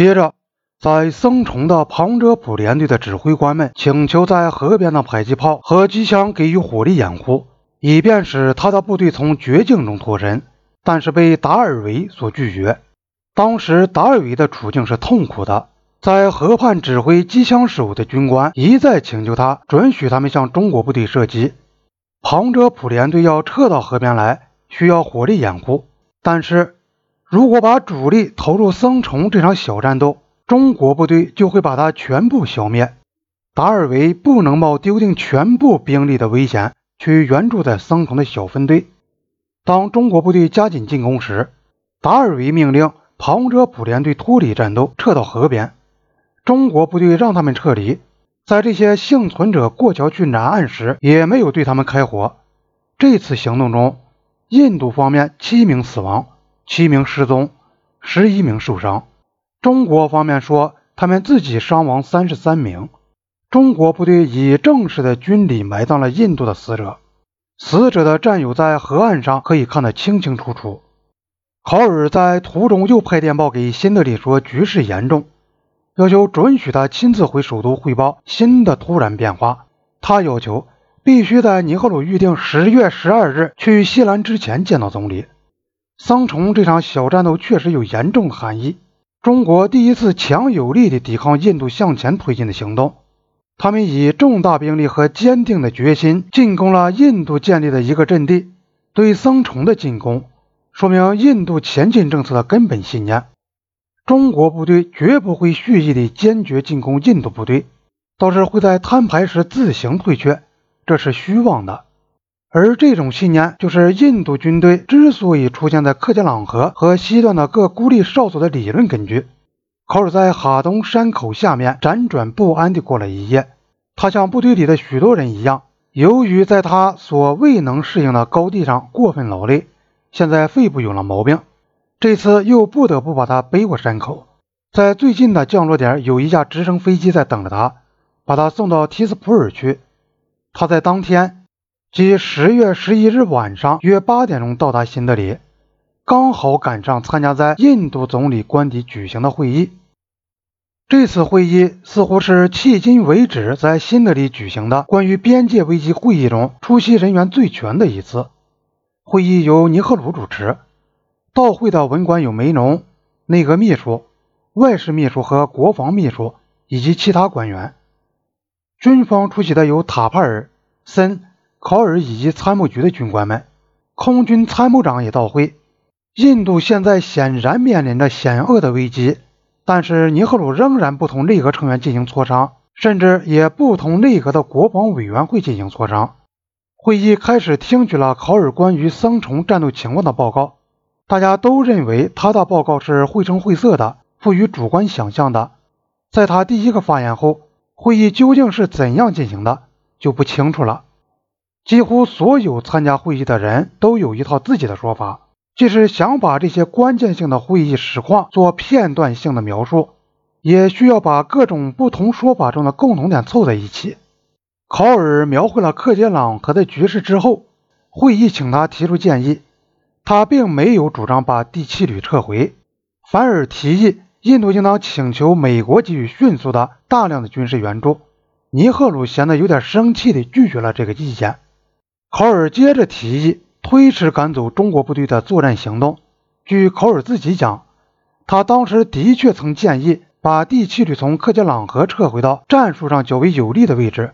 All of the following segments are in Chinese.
接着，在僧崇的庞遮普联队的指挥官们请求在河边的迫击炮和机枪给予火力掩护，以便使他的部队从绝境中脱身，但是被达尔维所拒绝。当时达尔维的处境是痛苦的，在河畔指挥机枪事务的军官一再请求他准许他们向中国部队射击。庞遮普联队要撤到河边来，需要火力掩护，但是。如果把主力投入僧崇这场小战斗，中国部队就会把它全部消灭。达尔维不能冒丢定全部兵力的危险去援助在僧崇的小分队。当中国部队加紧进攻时，达尔维命令旁遮普联队脱离战斗，撤到河边。中国部队让他们撤离，在这些幸存者过桥去南岸时，也没有对他们开火。这次行动中，印度方面七名死亡。七名失踪，十一名受伤。中国方面说，他们自己伤亡三十三名。中国部队以正式的军礼埋葬了印度的死者，死者的战友在河岸上可以看得清清楚楚。考尔在途中又派电报给新德里说局势严重，要求准许他亲自回首都汇报新的突然变化。他要求必须在尼赫鲁预定十月十二日去西兰之前见到总理。桑崇这场小战斗确实有严重含义。中国第一次强有力的抵抗印度向前推进的行动，他们以重大兵力和坚定的决心进攻了印度建立的一个阵地。对桑崇的进攻，说明印度前进政策的根本信念：中国部队绝不会蓄意的坚决进攻印度部队，倒是会在摊牌时自行退却，这是虚妄的。而这种信念，就是印度军队之所以出现在克杰朗河和西段的各孤立哨所的理论根据。考尔在哈东山口下面辗转不安地过了一夜。他像部队里的许多人一样，由于在他所未能适应的高地上过分劳累，现在肺部有了毛病。这次又不得不把他背过山口。在最近的降落点，有一架直升飞机在等着他，把他送到提斯普尔去。他在当天。即十月十一日晚上约八点钟到达新德里，刚好赶上参加在印度总理官邸举行的会议。这次会议似乎是迄今为止在新德里举行的关于边界危机会议中出席人员最全的一次。会议由尼赫鲁主持，到会的文官有梅农、内阁秘书、外事秘书和国防秘书以及其他官员。军方出席的有塔帕尔、森。考尔以及参谋局的军官们，空军参谋长也到会。印度现在显然面临着险恶的危机，但是尼赫鲁仍然不同内阁成员进行磋商，甚至也不同内阁的国防委员会进行磋商。会议开始听取了考尔关于僧崇战斗情况的报告，大家都认为他的报告是绘声绘色的，富于主观想象的。在他第一个发言后，会议究竟是怎样进行的就不清楚了。几乎所有参加会议的人都有一套自己的说法，即使想把这些关键性的会议实况做片段性的描述，也需要把各种不同说法中的共同点凑在一起。考尔描绘了克杰朗河的局势之后，会议请他提出建议，他并没有主张把第七旅撤回，反而提议印度应当请求美国给予迅速的大量的军事援助。尼赫鲁显得有点生气地拒绝了这个意见。考尔接着提议推迟赶走中国部队的作战行动。据考尔自己讲，他当时的确曾建议把第七旅从克杰朗河撤回到战术上较为有利的位置，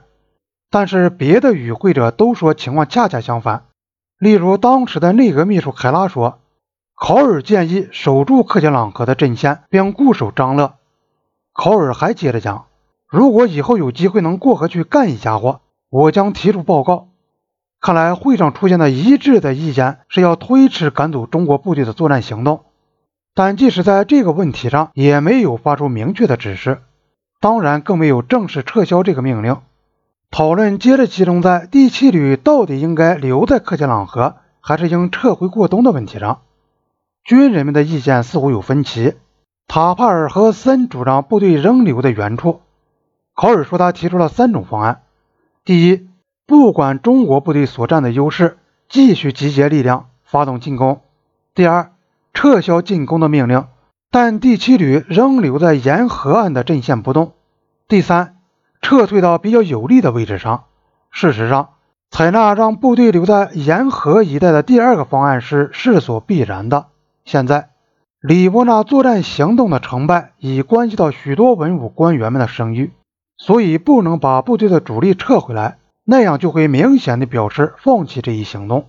但是别的与会者都说情况恰恰相反。例如，当时的内阁秘书凯拉说，考尔建议守住克杰朗河的阵线，并固守张乐。考尔还接着讲，如果以后有机会能过河去干一家伙，我将提出报告。看来会上出现的一致的意见是要推迟赶走中国部队的作战行动，但即使在这个问题上也没有发出明确的指示，当然更没有正式撤销这个命令。讨论接着集中在第七旅到底应该留在克杰朗河还是应撤回过冬的问题上。军人们的意见似乎有分歧。塔帕尔和森主张部队仍留在原处，考尔说他提出了三种方案：第一，不管中国部队所占的优势，继续集结力量发动进攻。第二，撤销进攻的命令，但第七旅仍留在沿河岸的阵线不动。第三，撤退到比较有利的位置上。事实上，采纳让部队留在沿河一带的第二个方案是势所必然的。现在，李伯纳作战行动的成败已关系到许多文武官员们的声誉，所以不能把部队的主力撤回来，那样就会明显的表示放弃这一行动。